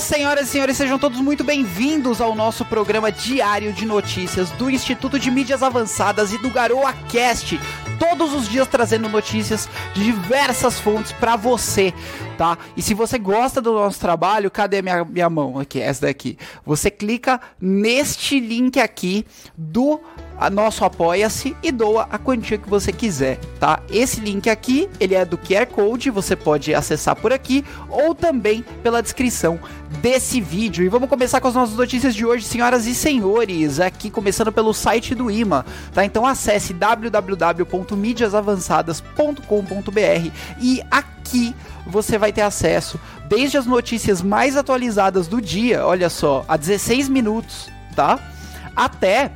Senhoras e senhores, sejam todos muito bem-vindos ao nosso programa diário de notícias do Instituto de Mídias Avançadas e do Garoa Cast. Todos os dias trazendo notícias de diversas fontes para você, tá? E se você gosta do nosso trabalho, cadê minha, minha mão? Aqui, essa daqui. Você clica neste link aqui do a nosso apoia-se e doa a quantia que você quiser, tá? Esse link aqui, ele é do QR Code, você pode acessar por aqui ou também pela descrição desse vídeo. E vamos começar com as nossas notícias de hoje, senhoras e senhores, aqui começando pelo site do IMA, tá? Então acesse www.mídiasavançadas.com.br e aqui você vai ter acesso desde as notícias mais atualizadas do dia, olha só, a 16 minutos, tá? Até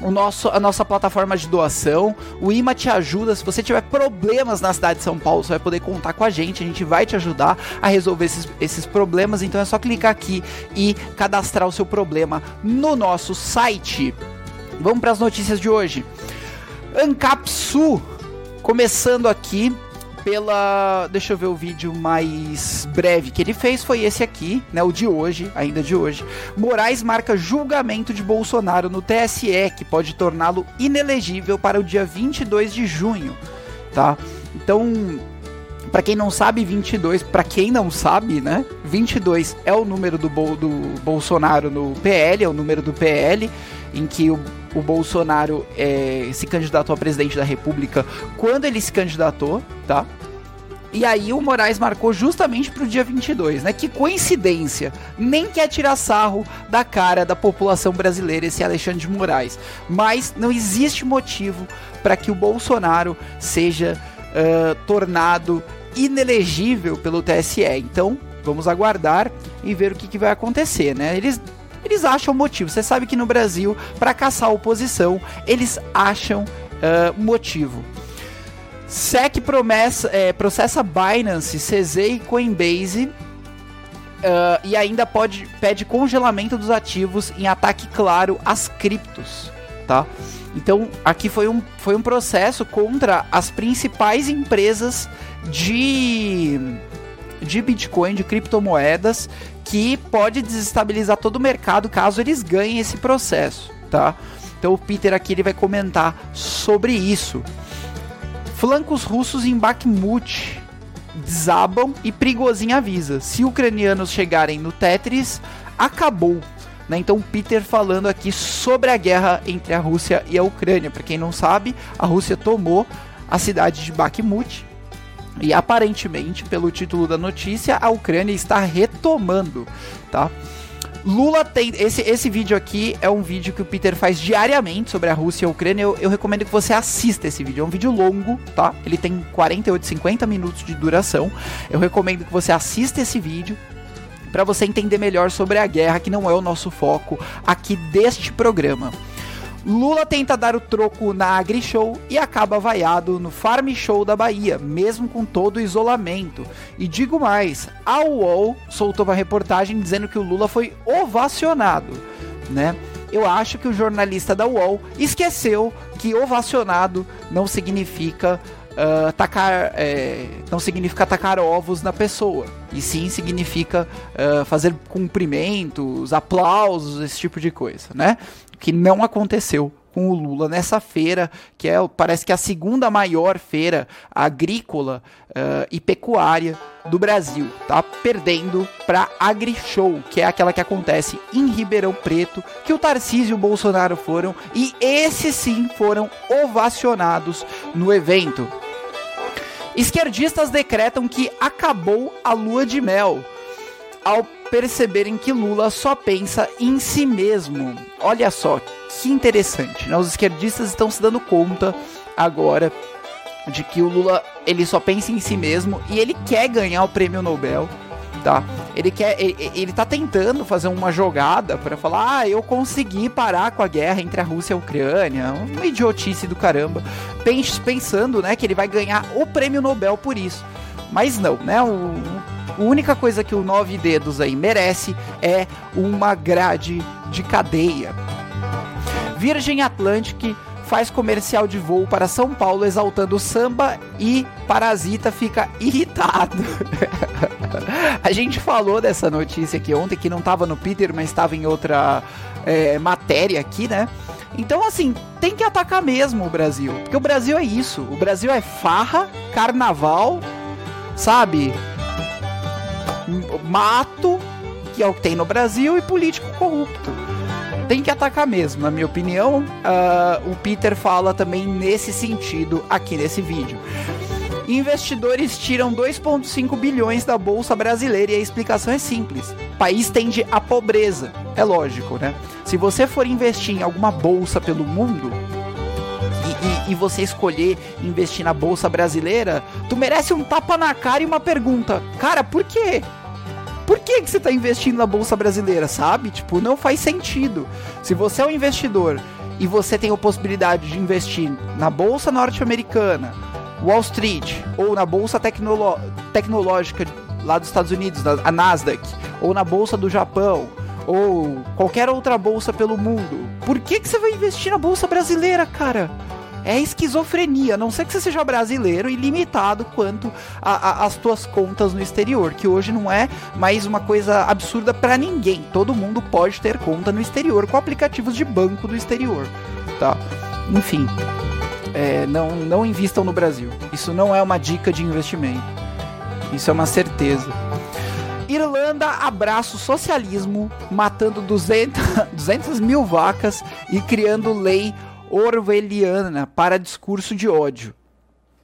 o nosso, a nossa plataforma de doação. O IMA te ajuda. Se você tiver problemas na cidade de São Paulo, você vai poder contar com a gente. A gente vai te ajudar a resolver esses, esses problemas. Então é só clicar aqui e cadastrar o seu problema no nosso site. Vamos para as notícias de hoje. Ancapsu, começando aqui pela. Deixa eu ver o vídeo mais breve que ele fez. Foi esse aqui, né? O de hoje, ainda de hoje. Moraes marca julgamento de Bolsonaro no TSE, que pode torná-lo inelegível para o dia 22 de junho, tá? Então. Para quem não sabe, 22, para quem não sabe, né? 22 é o número do, Bo do Bolsonaro no PL, é o número do PL, em que o o Bolsonaro é, se candidatou a presidente da República quando ele se candidatou, tá? E aí o Moraes marcou justamente pro dia 22, né? Que coincidência. Nem quer tirar sarro da cara da população brasileira esse Alexandre de Moraes. Mas não existe motivo para que o Bolsonaro seja uh, tornado inelegível pelo TSE. Então, vamos aguardar e ver o que, que vai acontecer, né? Eles eles acham motivo. Você sabe que no Brasil, para caçar a oposição, eles acham uh, motivo. SEC promessa, é, processa Binance, CZ e Coinbase uh, e ainda pode, pede congelamento dos ativos em ataque claro às criptos, tá? Então aqui foi um, foi um processo contra as principais empresas de, de Bitcoin, de criptomoedas, que pode desestabilizar todo o mercado caso eles ganhem esse processo, tá? Então o Peter aqui ele vai comentar sobre isso. Flancos russos em Bakhmut desabam e Prigozhin avisa: se ucranianos chegarem no Tetris, acabou. Né? Então Peter falando aqui sobre a guerra entre a Rússia e a Ucrânia. Para quem não sabe, a Rússia tomou a cidade de Bakhmut e aparentemente, pelo título da notícia, a Ucrânia está retomando, tá? Lula tem. Esse, esse vídeo aqui é um vídeo que o Peter faz diariamente sobre a Rússia e a Ucrânia. Eu, eu recomendo que você assista esse vídeo. É um vídeo longo, tá? Ele tem 48, 50 minutos de duração. Eu recomendo que você assista esse vídeo para você entender melhor sobre a guerra, que não é o nosso foco aqui deste programa. Lula tenta dar o troco na AgriShow e acaba vaiado no Farm Show da Bahia, mesmo com todo o isolamento. E digo mais, a UOL soltou uma reportagem dizendo que o Lula foi ovacionado, né? Eu acho que o jornalista da UOL esqueceu que ovacionado não significa uh, tacar, é, não significa tacar ovos na pessoa, e sim significa uh, fazer cumprimentos, aplausos, esse tipo de coisa, né? Que não aconteceu com o Lula nessa feira, que é parece que é a segunda maior feira agrícola uh, e pecuária do Brasil, tá? Perdendo para AgriShow, que é aquela que acontece em Ribeirão Preto, que o Tarcísio e o Bolsonaro foram e esses sim foram ovacionados no evento. Esquerdistas decretam que acabou a lua de mel ao perceberem que Lula só pensa em si mesmo. Olha só que interessante, né? Os esquerdistas estão se dando conta agora de que o Lula ele só pensa em si mesmo e ele quer ganhar o prêmio Nobel, tá? Ele quer ele, ele tá tentando fazer uma jogada para falar: "Ah, eu consegui parar com a guerra entre a Rússia e a Ucrânia". Uma idiotice do caramba, pensando, né, que ele vai ganhar o prêmio Nobel por isso. Mas não, né? O, a única coisa que o Nove Dedos aí merece é uma grade de cadeia. Virgin Atlantic faz comercial de voo para São Paulo exaltando samba e Parasita fica irritado. a gente falou dessa notícia aqui ontem, que não tava no Peter, mas estava em outra é, matéria aqui, né? Então, assim, tem que atacar mesmo o Brasil. Porque o Brasil é isso. O Brasil é farra, carnaval, sabe? Mato, que é o que tem no Brasil, e político corrupto. Tem que atacar mesmo, na minha opinião. Uh, o Peter fala também nesse sentido aqui nesse vídeo. Investidores tiram 2,5 bilhões da bolsa brasileira e a explicação é simples: país tende à pobreza. É lógico, né? Se você for investir em alguma bolsa pelo mundo, e, e, você escolher investir na bolsa brasileira, tu merece um tapa na cara e uma pergunta. Cara, por quê? Por que, que você está investindo na bolsa brasileira, sabe? Tipo, não faz sentido. Se você é um investidor e você tem a possibilidade de investir na bolsa norte-americana, Wall Street, ou na bolsa tecnolo tecnológica lá dos Estados Unidos, a Nasdaq, ou na bolsa do Japão, ou qualquer outra bolsa pelo mundo, por que, que você vai investir na bolsa brasileira, cara? É esquizofrenia, a não ser que você seja brasileiro e limitado quanto às tuas contas no exterior, que hoje não é mais uma coisa absurda para ninguém. Todo mundo pode ter conta no exterior com aplicativos de banco do exterior, tá? Enfim, é, não, não invistam no Brasil. Isso não é uma dica de investimento. Isso é uma certeza. Irlanda abraça o socialismo, matando 200, 200 mil vacas e criando lei orwelliana para discurso de ódio,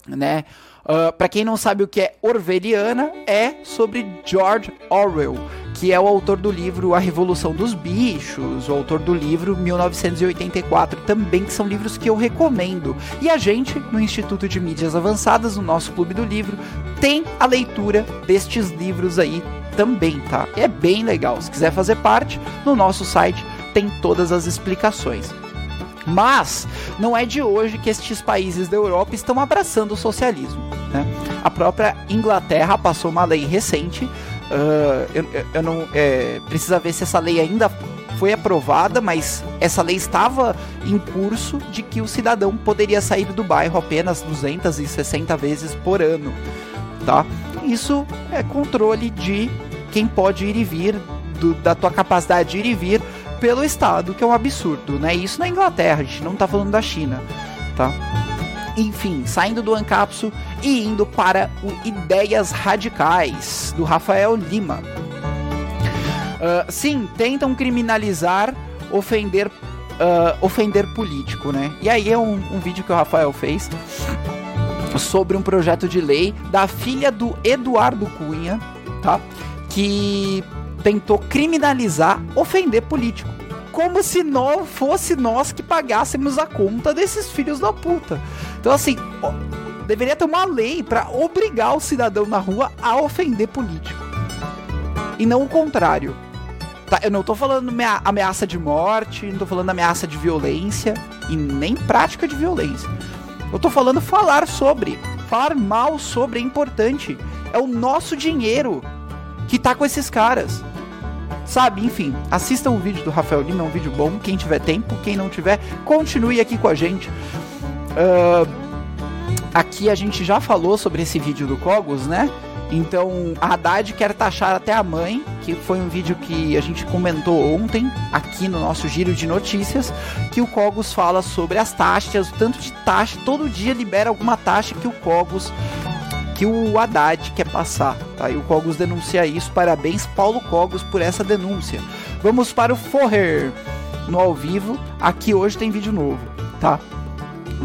né? Uh, ah, para quem não sabe o que é orwelliana, é sobre George Orwell, que é o autor do livro A Revolução dos Bichos, o autor do livro 1984, também que são livros que eu recomendo. E a gente, no Instituto de Mídias Avançadas, no nosso Clube do Livro, tem a leitura destes livros aí também, tá? É bem legal. Se quiser fazer parte, no nosso site tem todas as explicações. Mas não é de hoje que estes países da Europa estão abraçando o socialismo. Né? A própria Inglaterra passou uma lei recente. Uh, eu, eu, não é, precisa ver se essa lei ainda foi aprovada, mas essa lei estava em curso de que o cidadão poderia sair do bairro apenas 260 vezes por ano, tá? Isso é controle de quem pode ir e vir, do, da tua capacidade de ir e vir pelo Estado, que é um absurdo, né? Isso na Inglaterra, a gente não tá falando da China, tá? Enfim, saindo do Ancapso e indo para o Ideias Radicais, do Rafael Lima. Uh, sim, tentam criminalizar, ofender, uh, ofender político, né? E aí é um, um vídeo que o Rafael fez sobre um projeto de lei da filha do Eduardo Cunha, tá? Que tentou criminalizar ofender político. Como se não fosse nós que pagássemos a conta desses filhos da puta. Então, assim, deveria ter uma lei para obrigar o cidadão na rua a ofender político. E não o contrário. Tá, eu não tô falando ameaça de morte, não tô falando ameaça de violência e nem prática de violência. Eu tô falando falar sobre. Falar mal sobre é importante. É o nosso dinheiro que tá com esses caras. Sabe, enfim, assistam o vídeo do Rafael Lima, é um vídeo bom. Quem tiver tempo, quem não tiver, continue aqui com a gente. Uh, aqui a gente já falou sobre esse vídeo do Cogos, né? Então, a Haddad quer taxar até a mãe, que foi um vídeo que a gente comentou ontem, aqui no nosso giro de notícias, que o Cogos fala sobre as taxas, o tanto de taxa, todo dia libera alguma taxa que o Cogos que o Haddad quer passar. Tá? E o Cogos denuncia isso. Parabéns, Paulo Cogos, por essa denúncia. Vamos para o Forrer no ao vivo. Aqui hoje tem vídeo novo, tá?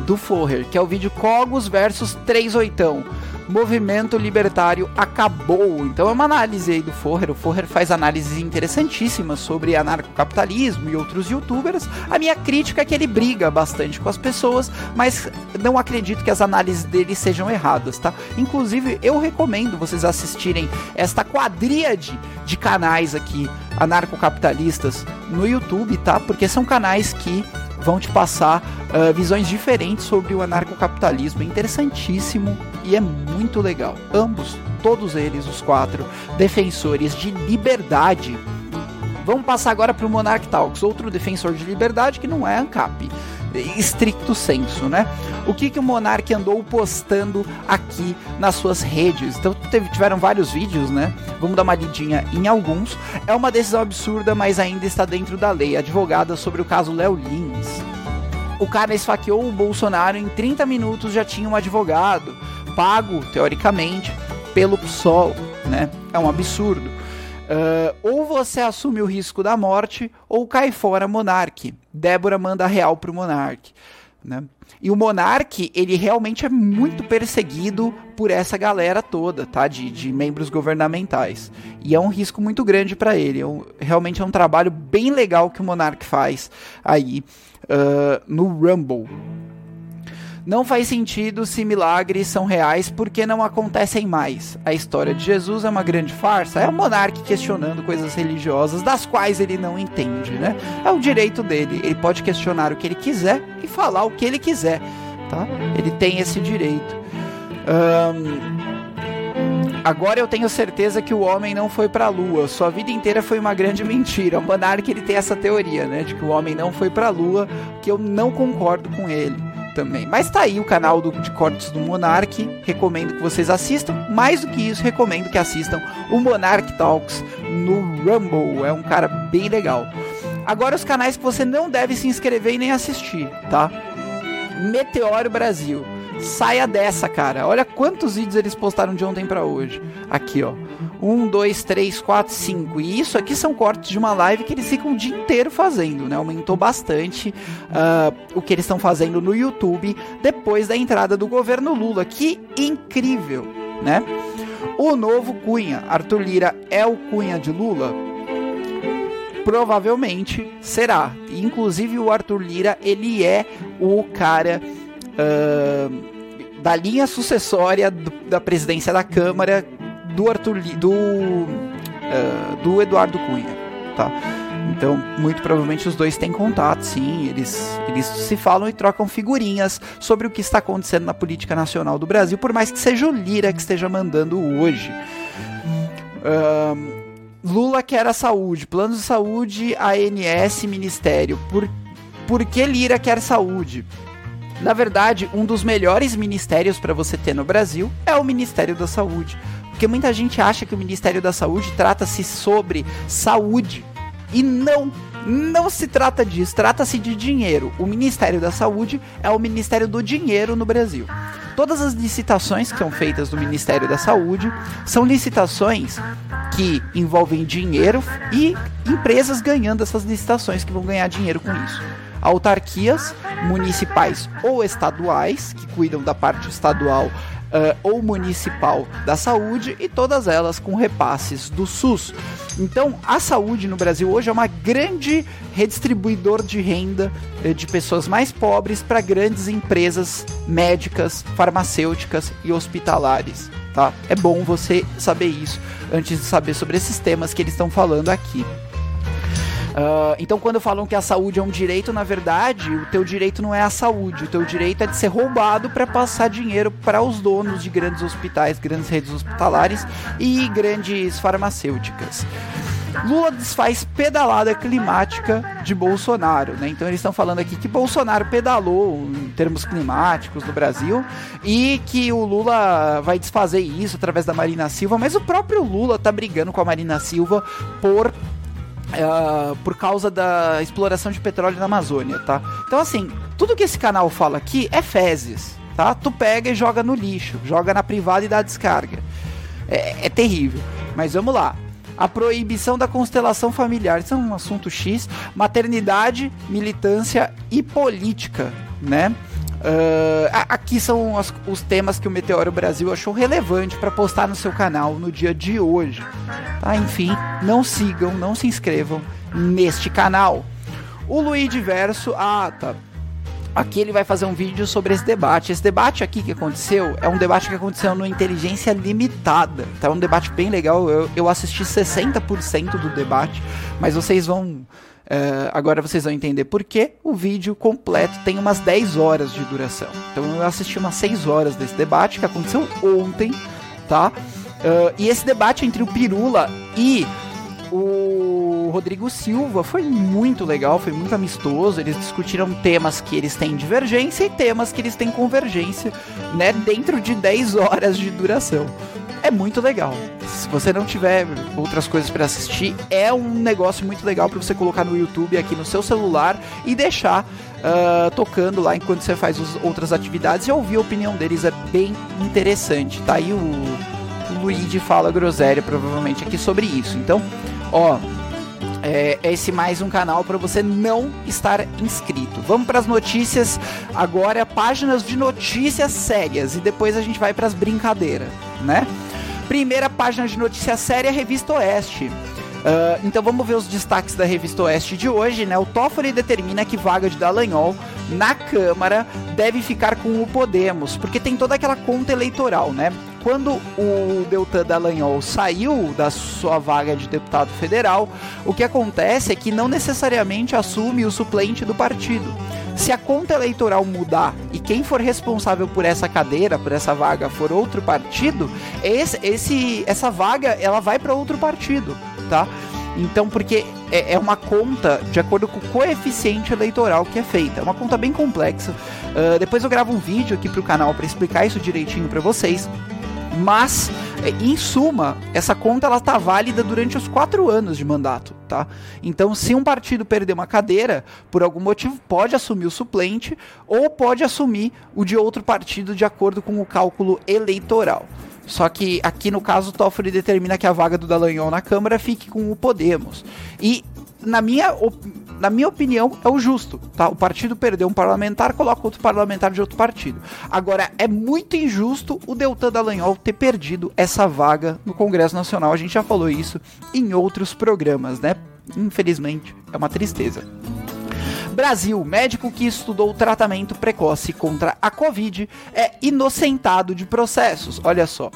Do Forrer, que é o vídeo Cogos versus 38 movimento libertário acabou. Então é uma análise aí do Forrer. O Forrer faz análises interessantíssimas sobre anarcocapitalismo e outros youtubers. A minha crítica é que ele briga bastante com as pessoas, mas não acredito que as análises dele sejam erradas, tá? Inclusive, eu recomendo vocês assistirem esta quadríade de canais aqui anarcocapitalistas no YouTube, tá? Porque são canais que vão te passar uh, visões diferentes sobre o anarcocapitalismo. É interessantíssimo e é muito legal. Ambos, todos eles, os quatro, defensores de liberdade. Vamos passar agora para o Monarch Talks, outro defensor de liberdade que não é ANCAP, estricto senso, né? O que, que o Monark andou postando aqui nas suas redes? Então teve, tiveram vários vídeos, né? Vamos dar uma lidinha em alguns. É uma decisão absurda, mas ainda está dentro da lei. Advogada sobre o caso Léo Lins. O cara esfaqueou o Bolsonaro em 30 minutos, já tinha um advogado, pago, teoricamente, pelo PSOL, né? É um absurdo. Uh, ou você assume o risco da morte, ou cai fora Monarque. Débora manda real pro Monarque. Né? E o Monarque, ele realmente é muito perseguido por essa galera toda, tá? De, de membros governamentais. E é um risco muito grande para ele. É um, realmente é um trabalho bem legal que o Monarque faz aí uh, no Rumble. Não faz sentido se milagres são reais porque não acontecem mais. A história de Jesus é uma grande farsa. É o monarca questionando coisas religiosas das quais ele não entende, né? É o direito dele. Ele pode questionar o que ele quiser e falar o que ele quiser, tá? Ele tem esse direito. Um, Agora eu tenho certeza que o homem não foi para a lua. Sua vida inteira foi uma grande mentira. O Monark ele tem essa teoria, né, de que o homem não foi para a lua, que eu não concordo com ele também. Mas tá aí o canal do, de cortes do Monark. Recomendo que vocês assistam. Mais do que isso, recomendo que assistam o Monark Talks no Rumble. É um cara bem legal. Agora os canais que você não deve se inscrever e nem assistir, tá? Meteoro Brasil. Saia dessa, cara. Olha quantos vídeos eles postaram de ontem para hoje. Aqui, ó. Um, dois, três, quatro, cinco. E isso aqui são cortes de uma live que eles ficam o dia inteiro fazendo, né? Aumentou bastante uh, o que eles estão fazendo no YouTube depois da entrada do governo Lula. Que incrível, né? O novo Cunha, Arthur Lira, é o Cunha de Lula? Provavelmente será. Inclusive o Arthur Lira, ele é o cara. Uh, da linha sucessória do, da presidência da Câmara do Arthur do uh, do Eduardo Cunha, tá? Então, muito provavelmente os dois têm contato, sim. Eles, eles se falam e trocam figurinhas sobre o que está acontecendo na política nacional do Brasil, por mais que seja o Lira que esteja mandando hoje. Lula quer a saúde, planos de saúde, ANS, Ministério. Por, por que Lira quer saúde? Na verdade, um dos melhores ministérios para você ter no Brasil é o Ministério da Saúde. Porque muita gente acha que o Ministério da Saúde trata-se sobre saúde. E não, não se trata disso, trata-se de dinheiro. O Ministério da Saúde é o Ministério do Dinheiro no Brasil. Todas as licitações que são feitas no Ministério da Saúde são licitações que envolvem dinheiro e empresas ganhando essas licitações que vão ganhar dinheiro com isso autarquias municipais ou estaduais, que cuidam da parte estadual uh, ou municipal da saúde, e todas elas com repasses do SUS. Então, a saúde no Brasil hoje é uma grande redistribuidor de renda uh, de pessoas mais pobres para grandes empresas médicas, farmacêuticas e hospitalares. Tá? É bom você saber isso antes de saber sobre esses temas que eles estão falando aqui. Uh, então, quando falam que a saúde é um direito, na verdade, o teu direito não é a saúde, o teu direito é de ser roubado para passar dinheiro para os donos de grandes hospitais, grandes redes hospitalares e grandes farmacêuticas. Lula desfaz pedalada climática de Bolsonaro, né? Então eles estão falando aqui que Bolsonaro pedalou em termos climáticos no Brasil e que o Lula vai desfazer isso através da Marina Silva, mas o próprio Lula tá brigando com a Marina Silva por Uh, por causa da exploração de petróleo na Amazônia, tá? Então, assim, tudo que esse canal fala aqui é fezes, tá? Tu pega e joga no lixo, joga na privada e dá descarga. É, é terrível. Mas vamos lá. A proibição da constelação familiar, isso é um assunto X. Maternidade, militância e política, né? Uh, aqui são os temas que o Meteoro Brasil achou relevante para postar no seu canal no dia de hoje. Tá? Enfim, não sigam, não se inscrevam neste canal. O Luiz Diverso, ah, tá. Aqui ele vai fazer um vídeo sobre esse debate. Esse debate aqui que aconteceu é um debate que aconteceu no Inteligência Limitada. Tá um debate bem legal. Eu, eu assisti 60% do debate, mas vocês vão Uh, agora vocês vão entender por que o vídeo completo tem umas 10 horas de duração. Então eu assisti umas 6 horas desse debate que aconteceu ontem, tá? Uh, e esse debate entre o Pirula e o Rodrigo Silva. Foi muito legal, foi muito amistoso. Eles discutiram temas que eles têm divergência e temas que eles têm convergência, né? Dentro de 10 horas de duração. É muito legal. Se você não tiver outras coisas para assistir, é um negócio muito legal para você colocar no YouTube aqui no seu celular e deixar uh, tocando lá enquanto você faz outras atividades e ouvir a opinião deles. É bem interessante. Tá aí o Luigi fala groselha provavelmente aqui sobre isso. Então, ó, é, esse mais um canal para você não estar inscrito. Vamos para as notícias agora, páginas de notícias sérias e depois a gente vai para as brincadeiras, né? Primeira página de notícia séria, Revista Oeste. Uh, então vamos ver os destaques da Revista Oeste de hoje, né? O Toffoli determina que vaga de Dallagnol na Câmara deve ficar com o Podemos, porque tem toda aquela conta eleitoral, né? Quando o Deltan Dallagnol saiu da sua vaga de deputado federal, o que acontece é que não necessariamente assume o suplente do partido. Se a conta eleitoral mudar e quem for responsável por essa cadeira, por essa vaga, for outro partido, esse, esse essa vaga ela vai para outro partido, tá? Então, porque é, é, uma conta de acordo com o coeficiente eleitoral que é feita. É uma conta bem complexa. Uh, depois eu gravo um vídeo aqui pro canal para explicar isso direitinho para vocês. Mas, é, em suma, essa conta ela está válida durante os quatro anos de mandato, tá? Então, se um partido perder uma cadeira, por algum motivo, pode assumir o suplente ou pode assumir o de outro partido de acordo com o cálculo eleitoral. Só que aqui no caso o Toffoli determina que a vaga do Dallagnol na Câmara fique com o Podemos. E na minha, na minha opinião, é o justo, tá? O partido perdeu um parlamentar, coloca outro parlamentar de outro partido. Agora, é muito injusto o Deltan Dallagnol ter perdido essa vaga no Congresso Nacional. A gente já falou isso em outros programas, né? Infelizmente, é uma tristeza. Brasil, médico que estudou tratamento precoce contra a Covid é inocentado de processos. Olha só.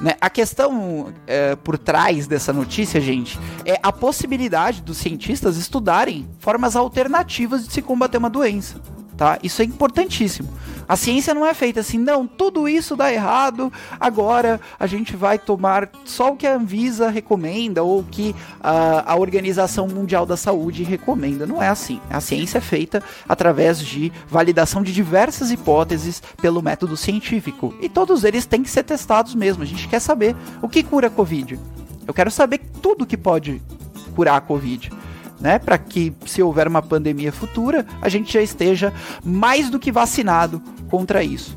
Né? A questão é, por trás dessa notícia, gente, é a possibilidade dos cientistas estudarem formas alternativas de se combater uma doença tá? Isso é importantíssimo. A ciência não é feita assim, não, tudo isso dá errado, agora a gente vai tomar só o que a Anvisa recomenda ou o que a, a Organização Mundial da Saúde recomenda. Não é assim. A ciência é feita através de validação de diversas hipóteses pelo método científico. E todos eles têm que ser testados mesmo. A gente quer saber o que cura a Covid. Eu quero saber tudo que pode curar a Covid né? Para que, se houver uma pandemia futura, a gente já esteja mais do que vacinado contra isso.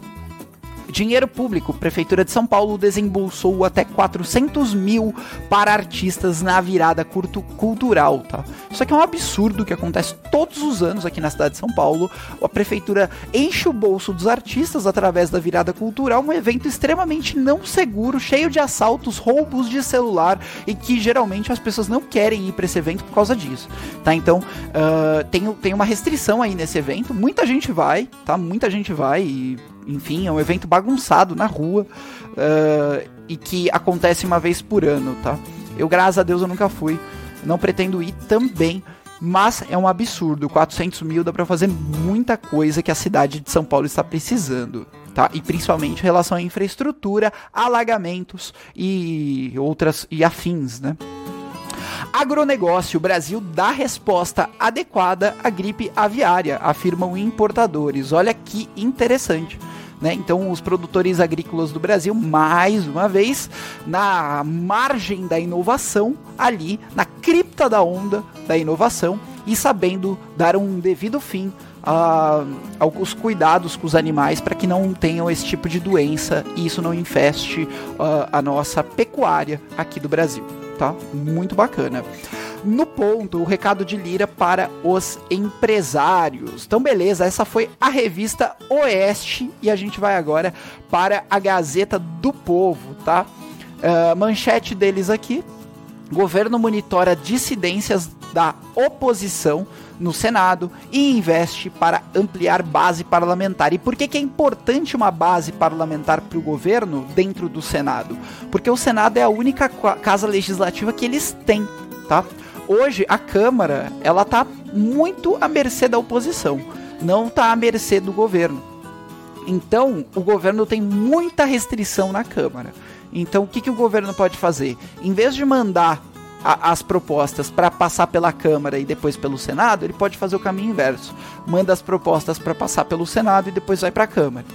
Dinheiro público. Prefeitura de São Paulo desembolsou até 400 mil para artistas na virada curto cultural, tá? Isso aqui é um absurdo que acontece todos os anos aqui na cidade de São Paulo. A prefeitura enche o bolso dos artistas através da virada cultural, um evento extremamente não seguro, cheio de assaltos, roubos de celular e que geralmente as pessoas não querem ir para esse evento por causa disso, tá? Então, uh, tem, tem uma restrição aí nesse evento. Muita gente vai, tá? Muita gente vai e enfim, é um evento bagunçado na rua uh, e que acontece uma vez por ano, tá? Eu, graças a Deus, eu nunca fui. Não pretendo ir também, mas é um absurdo. 400 mil dá para fazer muita coisa que a cidade de São Paulo está precisando. Tá? E principalmente em relação à infraestrutura, alagamentos e outras e afins, né? Agronegócio, Brasil dá resposta adequada à gripe aviária, afirmam importadores. Olha que interessante. Né? Então, os produtores agrícolas do Brasil, mais uma vez, na margem da inovação, ali na cripta da onda da inovação e sabendo dar um devido fim a, aos cuidados com os animais para que não tenham esse tipo de doença e isso não infeste a nossa pecuária aqui do Brasil. Tá? Muito bacana no ponto, o recado de Lira para os empresários. Então, beleza, essa foi a revista Oeste e a gente vai agora para a Gazeta do Povo, tá? Uh, manchete deles aqui: governo monitora dissidências da oposição no Senado e investe para ampliar base parlamentar. E por que, que é importante uma base parlamentar para o governo dentro do Senado? Porque o Senado é a única casa legislativa que eles têm, tá? Hoje a Câmara, ela tá muito à mercê da oposição, não tá à mercê do governo. Então, o governo tem muita restrição na Câmara. Então, o que, que o governo pode fazer? Em vez de mandar a, as propostas para passar pela Câmara e depois pelo Senado, ele pode fazer o caminho inverso. Manda as propostas para passar pelo Senado e depois vai para a Câmara,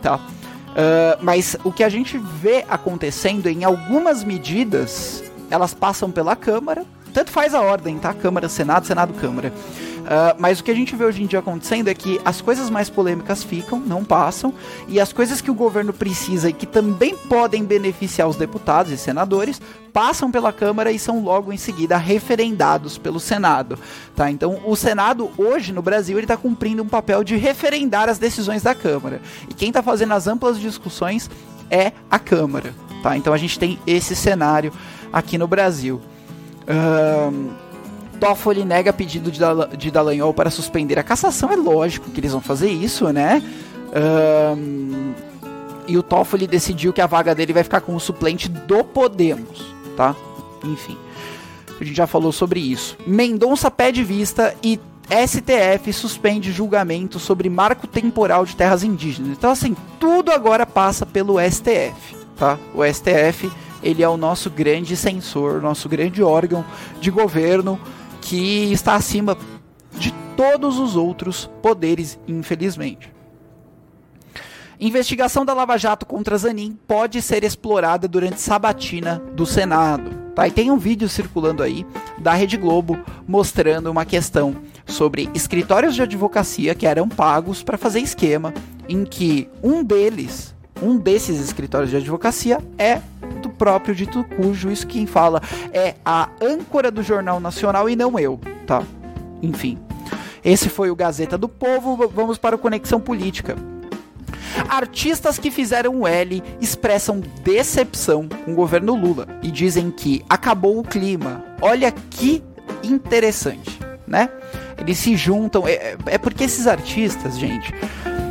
tá? Uh, mas o que a gente vê acontecendo em algumas medidas, elas passam pela Câmara, tanto faz a ordem, tá? Câmara, Senado, Senado, Câmara. Uh, mas o que a gente vê hoje em dia acontecendo é que as coisas mais polêmicas ficam, não passam, e as coisas que o governo precisa e que também podem beneficiar os deputados e senadores passam pela Câmara e são logo em seguida referendados pelo Senado, tá? Então, o Senado hoje no Brasil ele está cumprindo um papel de referendar as decisões da Câmara e quem está fazendo as amplas discussões é a Câmara, tá? Então a gente tem esse cenário aqui no Brasil. Um, Toffoli nega pedido de, Dal de Dallagnol para suspender a cassação. É lógico que eles vão fazer isso, né? Um, e o Toffoli decidiu que a vaga dele vai ficar com o suplente do Podemos, tá? Enfim, a gente já falou sobre isso. Mendonça pede vista e STF suspende julgamento sobre marco temporal de terras indígenas. Então, assim, tudo agora passa pelo STF, tá? O STF, ele é o nosso grande censor, nosso grande órgão de governo que está acima de todos os outros poderes, infelizmente. Investigação da Lava Jato contra Zanin pode ser explorada durante sabatina do Senado. Tá? E tem um vídeo circulando aí da Rede Globo mostrando uma questão sobre escritórios de advocacia que eram pagos para fazer esquema em que um deles, um desses escritórios de advocacia é próprio dito cujo, isso quem fala é a âncora do Jornal Nacional e não eu, tá? Enfim. Esse foi o Gazeta do Povo, vamos para o Conexão Política. Artistas que fizeram o L expressam decepção com o governo Lula e dizem que acabou o clima. Olha que interessante, né? Eles se juntam. É, é porque esses artistas, gente,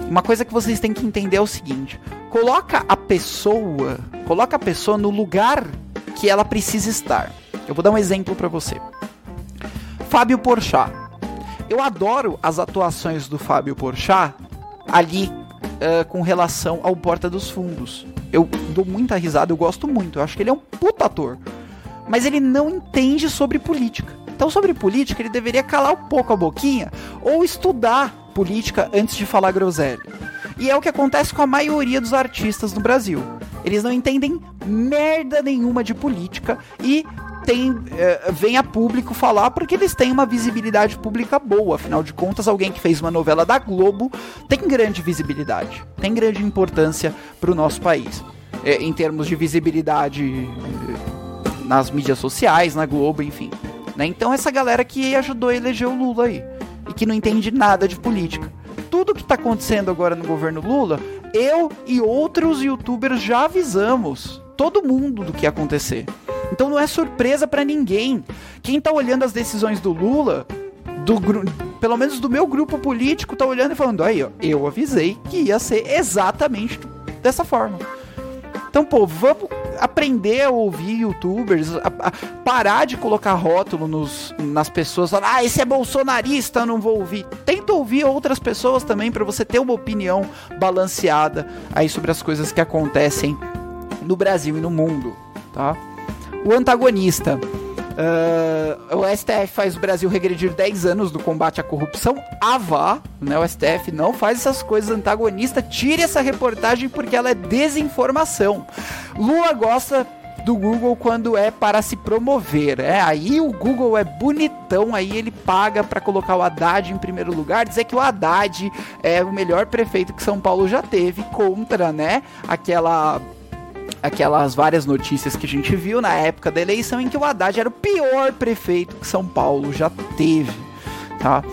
uma coisa que vocês têm que entender é o seguinte: coloca a pessoa, coloca a pessoa no lugar que ela precisa estar. Eu vou dar um exemplo para você. Fábio Porchat. Eu adoro as atuações do Fábio Porchat ali uh, com relação ao Porta dos Fundos. Eu dou muita risada, eu gosto muito. Eu acho que ele é um puta ator. Mas ele não entende sobre política. Então, sobre política, ele deveria calar um pouco a boquinha ou estudar política antes de falar groselha. E é o que acontece com a maioria dos artistas no Brasil. Eles não entendem merda nenhuma de política e tem, é, vem a público falar porque eles têm uma visibilidade pública boa. Afinal de contas, alguém que fez uma novela da Globo tem grande visibilidade, tem grande importância para o nosso país. É, em termos de visibilidade é, nas mídias sociais, na Globo, enfim. Né? Então, essa galera que ajudou a eleger o Lula aí e que não entende nada de política tudo que está acontecendo agora no governo Lula, eu e outros youtubers já avisamos todo mundo do que ia acontecer. Então não é surpresa para ninguém. Quem tá olhando as decisões do Lula, do pelo menos do meu grupo político, tá olhando e falando: aí, ó, eu avisei que ia ser exatamente dessa forma. Então, pô, vamos aprender a ouvir youtubers, a, a parar de colocar rótulo nos, nas pessoas, falar, ah, esse é bolsonarista, não vou ouvir. Tenta ouvir outras pessoas também para você ter uma opinião balanceada aí sobre as coisas que acontecem no Brasil e no mundo, tá? O antagonista. Uh, o STF faz o Brasil regredir 10 anos do combate à corrupção. Avá, né? O STF não faz essas coisas antagonista. Tire essa reportagem porque ela é desinformação. Lula gosta do Google quando é para se promover. É, aí o Google é bonitão, aí ele paga para colocar o Haddad em primeiro lugar, dizer que o Haddad é o melhor prefeito que São Paulo já teve contra, né, aquela aquelas várias notícias que a gente viu na época da eleição em que o Haddad era o pior prefeito que São Paulo já teve, tá?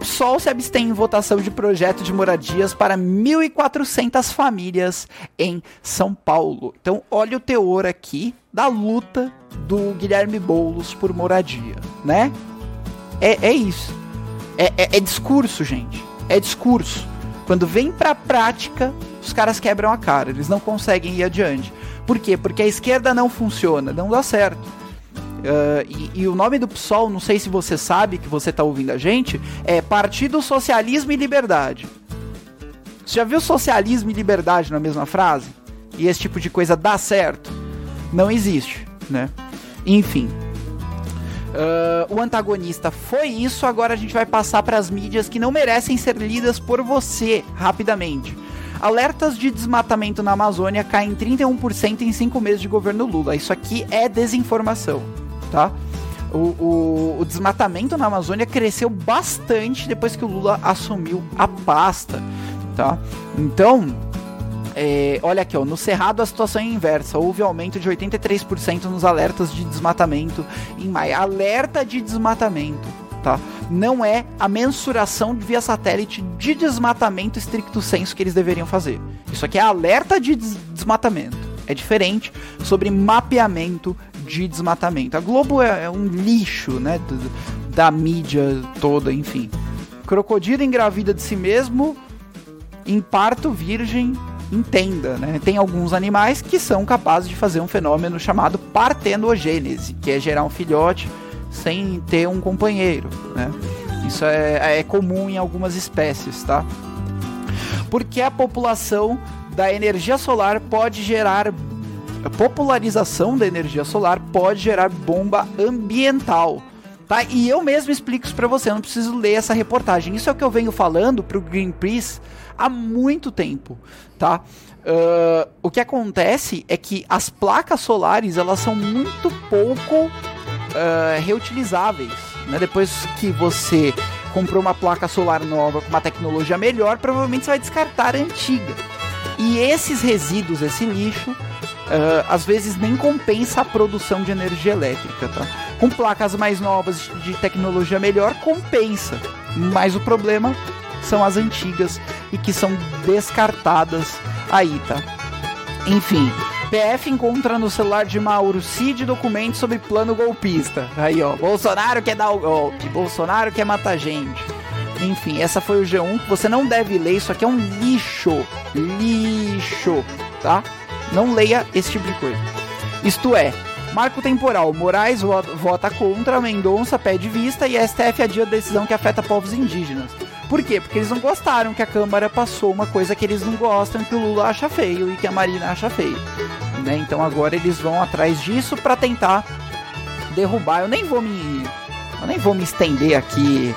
PSOL se abstém em votação de projeto de moradias para 1.400 famílias em São Paulo. Então, olha o teor aqui da luta do Guilherme Boulos por moradia, né? É, é isso. É, é, é discurso, gente. É discurso. Quando vem pra prática, os caras quebram a cara, eles não conseguem ir adiante. Por quê? Porque a esquerda não funciona, não dá certo. Uh, e, e, o nome do PSOL, não sei se você sabe que você está ouvindo a gente, é Partido Socialismo e Liberdade. Você já viu socialismo e liberdade na mesma frase? E esse tipo de coisa dá certo? Não existe, né? Enfim. Uh, o antagonista foi isso, agora a gente vai passar para as mídias que não merecem ser lidas por você rapidamente. Alertas de desmatamento na Amazônia caem 31% em 5 meses de governo Lula. Isso aqui é desinformação, tá? O, o, o, desmatamento na Amazônia cresceu bastante depois que o Lula assumiu a pasta, tá? Então, é, olha aqui, ó, no Cerrado a situação é inversa. Houve aumento de 83% nos alertas de desmatamento em maio. Alerta de desmatamento, tá? Não é a mensuração via satélite de desmatamento estricto senso que eles deveriam fazer. Isso aqui é alerta de des desmatamento. É diferente sobre mapeamento de desmatamento. A Globo é, é um lixo, né? Da mídia toda, enfim. Crocodilo engravida de si mesmo em parto virgem entenda, né? Tem alguns animais que são capazes de fazer um fenômeno chamado partenogênese, que é gerar um filhote sem ter um companheiro, né? Isso é, é comum em algumas espécies, tá? Porque a população da energia solar pode gerar a popularização da energia solar pode gerar bomba ambiental. Tá? E eu mesmo explico isso para você, não preciso ler essa reportagem. Isso é o que eu venho falando pro Greenpeace há muito tempo, tá? Uh, o que acontece é que as placas solares elas são muito pouco uh, reutilizáveis. Né? Depois que você comprou uma placa solar nova com uma tecnologia melhor, provavelmente você vai descartar a antiga. E esses resíduos, esse lixo, uh, às vezes nem compensa a produção de energia elétrica, tá? Com placas mais novas de tecnologia melhor, compensa. Mas o problema são as antigas e que são descartadas aí, tá? Enfim, PF encontra no celular de Mauro Cid documentos sobre plano golpista. Aí, ó, Bolsonaro quer dar o golpe, Bolsonaro quer matar gente. Enfim, essa foi o G1 que você não deve ler, isso aqui é um lixo. Lixo, tá? Não leia esse tipo de coisa. Isto é, marco temporal. Moraes vota contra, Mendonça pede vista e a STF adia decisão que afeta povos indígenas. Por quê? Porque eles não gostaram que a Câmara passou uma coisa que eles não gostam, que o Lula acha feio e que a Marina acha feio. Né? Então agora eles vão atrás disso para tentar derrubar. Eu nem vou me. Eu nem vou me estender aqui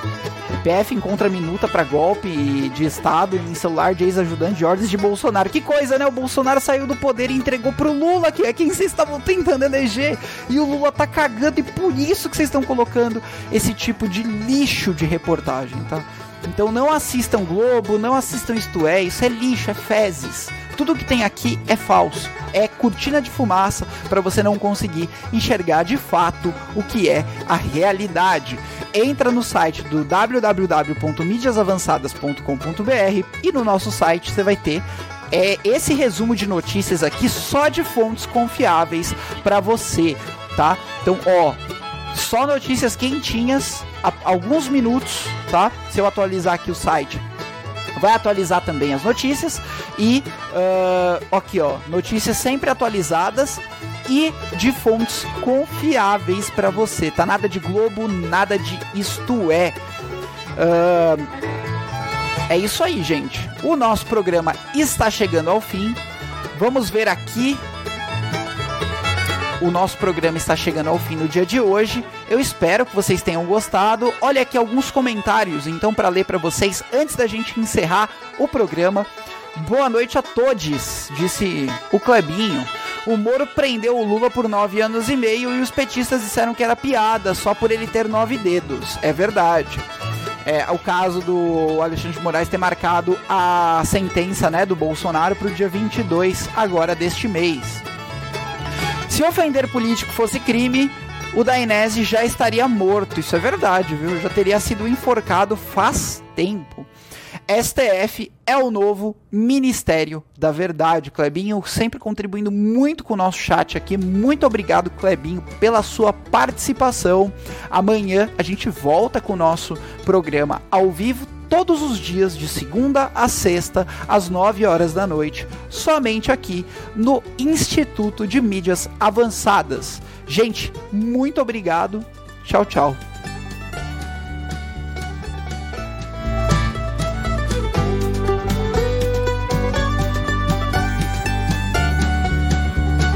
PF encontra minuta para golpe de Estado em celular de ex-ajudante de ordens de Bolsonaro. Que coisa, né? O Bolsonaro saiu do poder e entregou pro Lula, que é quem vocês estavam tentando eleger. E o Lula tá cagando, e por isso que vocês estão colocando esse tipo de lixo de reportagem, tá? Então não assistam Globo, não assistam Isto É, isso é lixo, é fezes. Tudo que tem aqui é falso. É cortina de fumaça para você não conseguir enxergar de fato o que é a realidade. Entra no site do www.mídiasavançadas.com.br e no nosso site você vai ter é, esse resumo de notícias aqui só de fontes confiáveis para você, tá? Então, ó, só notícias quentinhas, alguns minutos, tá? Se eu atualizar aqui o site, vai atualizar também as notícias e uh, aqui ó, notícias sempre atualizadas e de fontes confiáveis para você. Tá nada de Globo, nada de isto é. Uh, é isso aí, gente. O nosso programa está chegando ao fim. Vamos ver aqui o nosso programa está chegando ao fim no dia de hoje. Eu espero que vocês tenham gostado. Olha aqui alguns comentários, então, para ler para vocês antes da gente encerrar o programa. Boa noite a todos, disse o Clebinho. O Moro prendeu o Lula por nove anos e meio e os petistas disseram que era piada só por ele ter nove dedos. É verdade. É, o caso do Alexandre de Moraes ter marcado a sentença né, do Bolsonaro para o dia 22 agora deste mês. Se ofender político fosse crime, o Dainese já estaria morto. Isso é verdade, viu? Já teria sido enforcado faz tempo. STF é o novo Ministério da Verdade. Clebinho sempre contribuindo muito com o nosso chat aqui. Muito obrigado, Clebinho, pela sua participação. Amanhã a gente volta com o nosso programa ao vivo todos os dias, de segunda a sexta, às 9 horas da noite, somente aqui no Instituto de Mídias Avançadas. Gente, muito obrigado. Tchau, tchau.